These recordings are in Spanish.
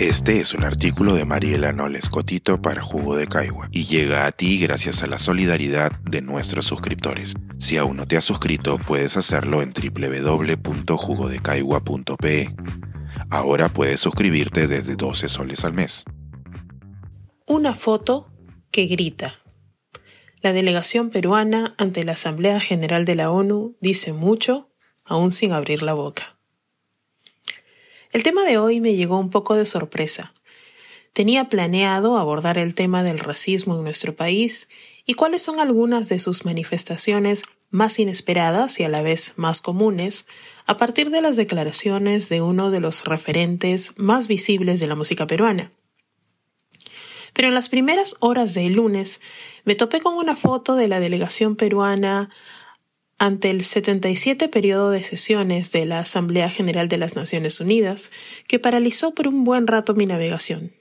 Este es un artículo de Mariela Noles Cotito para Jugo de Caigua y llega a ti gracias a la solidaridad de nuestros suscriptores. Si aún no te has suscrito, puedes hacerlo en www.jugodecaigua.pe. Ahora puedes suscribirte desde 12 soles al mes. Una foto que grita. La delegación peruana ante la Asamblea General de la ONU dice mucho, aún sin abrir la boca. El tema de hoy me llegó un poco de sorpresa. Tenía planeado abordar el tema del racismo en nuestro país y cuáles son algunas de sus manifestaciones más inesperadas y a la vez más comunes a partir de las declaraciones de uno de los referentes más visibles de la música peruana. Pero en las primeras horas del lunes me topé con una foto de la delegación peruana ante el 77 periodo de sesiones de la Asamblea General de las Naciones Unidas, que paralizó por un buen rato mi navegación.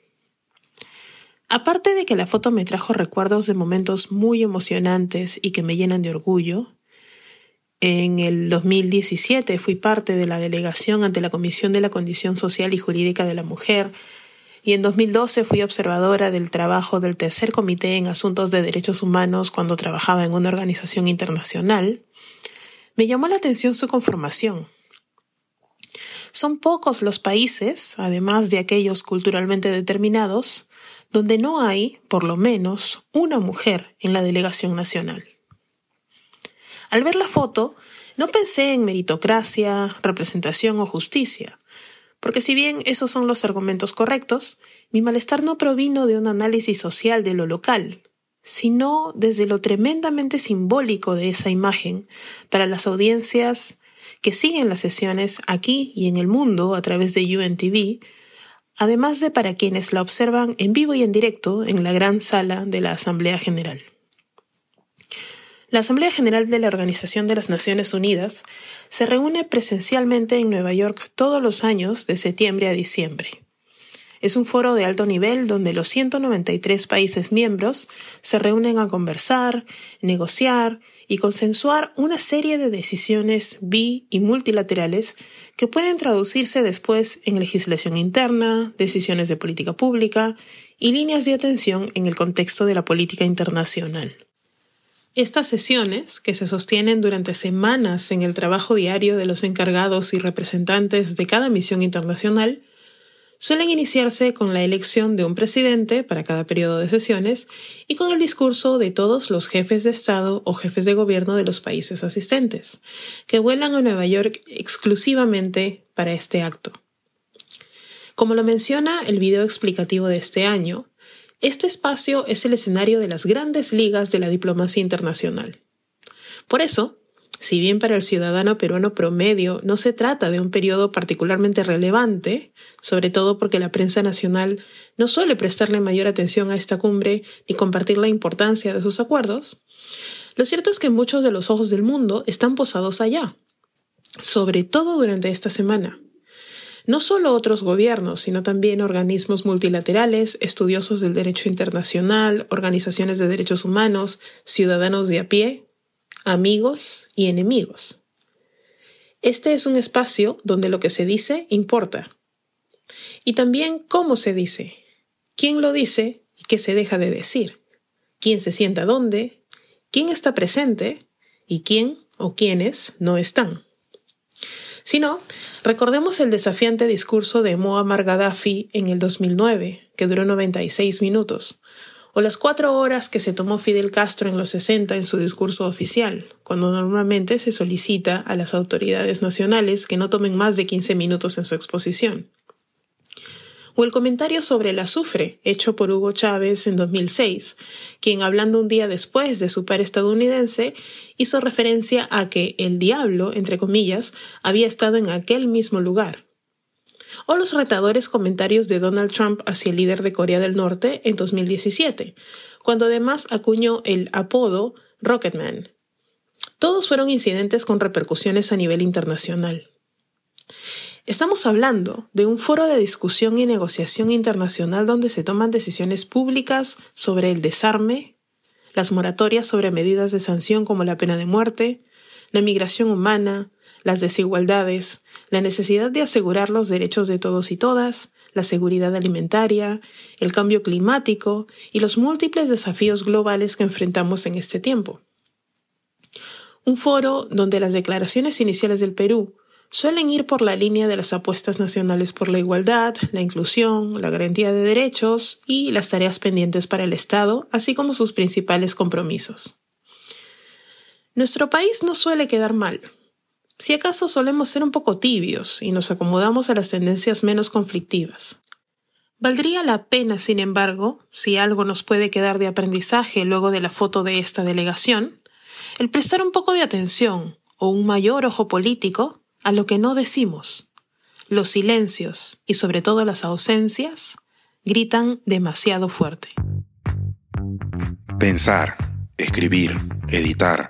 Aparte de que la foto me trajo recuerdos de momentos muy emocionantes y que me llenan de orgullo, en el 2017 fui parte de la delegación ante la Comisión de la Condición Social y Jurídica de la Mujer y en 2012 fui observadora del trabajo del Tercer Comité en Asuntos de Derechos Humanos cuando trabajaba en una organización internacional. Me llamó la atención su conformación. Son pocos los países, además de aquellos culturalmente determinados, donde no hay, por lo menos, una mujer en la delegación nacional. Al ver la foto, no pensé en meritocracia, representación o justicia, porque si bien esos son los argumentos correctos, mi malestar no provino de un análisis social de lo local, sino desde lo tremendamente simbólico de esa imagen para las audiencias que siguen las sesiones aquí y en el mundo a través de UNTV, además de para quienes la observan en vivo y en directo en la gran sala de la Asamblea General. La Asamblea General de la Organización de las Naciones Unidas se reúne presencialmente en Nueva York todos los años de septiembre a diciembre. Es un foro de alto nivel donde los 193 países miembros se reúnen a conversar, negociar y consensuar una serie de decisiones bi y multilaterales que pueden traducirse después en legislación interna, decisiones de política pública y líneas de atención en el contexto de la política internacional. Estas sesiones, que se sostienen durante semanas en el trabajo diario de los encargados y representantes de cada misión internacional, suelen iniciarse con la elección de un presidente para cada periodo de sesiones y con el discurso de todos los jefes de Estado o jefes de gobierno de los países asistentes, que vuelan a Nueva York exclusivamente para este acto. Como lo menciona el video explicativo de este año, este espacio es el escenario de las grandes ligas de la diplomacia internacional. Por eso, si bien para el ciudadano peruano promedio no se trata de un periodo particularmente relevante, sobre todo porque la prensa nacional no suele prestarle mayor atención a esta cumbre ni compartir la importancia de sus acuerdos, lo cierto es que muchos de los ojos del mundo están posados allá, sobre todo durante esta semana. No solo otros gobiernos, sino también organismos multilaterales, estudiosos del derecho internacional, organizaciones de derechos humanos, ciudadanos de a pie, amigos y enemigos. Este es un espacio donde lo que se dice importa. Y también cómo se dice, quién lo dice y qué se deja de decir, quién se sienta dónde, quién está presente y quién o quiénes no están. Si no, recordemos el desafiante discurso de Muammar Gaddafi en el 2009, que duró 96 minutos, o las cuatro horas que se tomó Fidel Castro en los 60 en su discurso oficial, cuando normalmente se solicita a las autoridades nacionales que no tomen más de 15 minutos en su exposición. O el comentario sobre el azufre, hecho por Hugo Chávez en 2006, quien hablando un día después de su par estadounidense, hizo referencia a que el diablo, entre comillas, había estado en aquel mismo lugar, o los retadores comentarios de Donald Trump hacia el líder de Corea del Norte en 2017, cuando además acuñó el apodo Rocketman. Todos fueron incidentes con repercusiones a nivel internacional. Estamos hablando de un foro de discusión y negociación internacional donde se toman decisiones públicas sobre el desarme, las moratorias sobre medidas de sanción como la pena de muerte, la migración humana, las desigualdades, la necesidad de asegurar los derechos de todos y todas, la seguridad alimentaria, el cambio climático y los múltiples desafíos globales que enfrentamos en este tiempo. Un foro donde las declaraciones iniciales del Perú suelen ir por la línea de las apuestas nacionales por la igualdad, la inclusión, la garantía de derechos y las tareas pendientes para el Estado, así como sus principales compromisos. Nuestro país no suele quedar mal. Si acaso solemos ser un poco tibios y nos acomodamos a las tendencias menos conflictivas. Valdría la pena, sin embargo, si algo nos puede quedar de aprendizaje luego de la foto de esta delegación, el prestar un poco de atención o un mayor ojo político a lo que no decimos. Los silencios y sobre todo las ausencias gritan demasiado fuerte. Pensar, escribir, editar,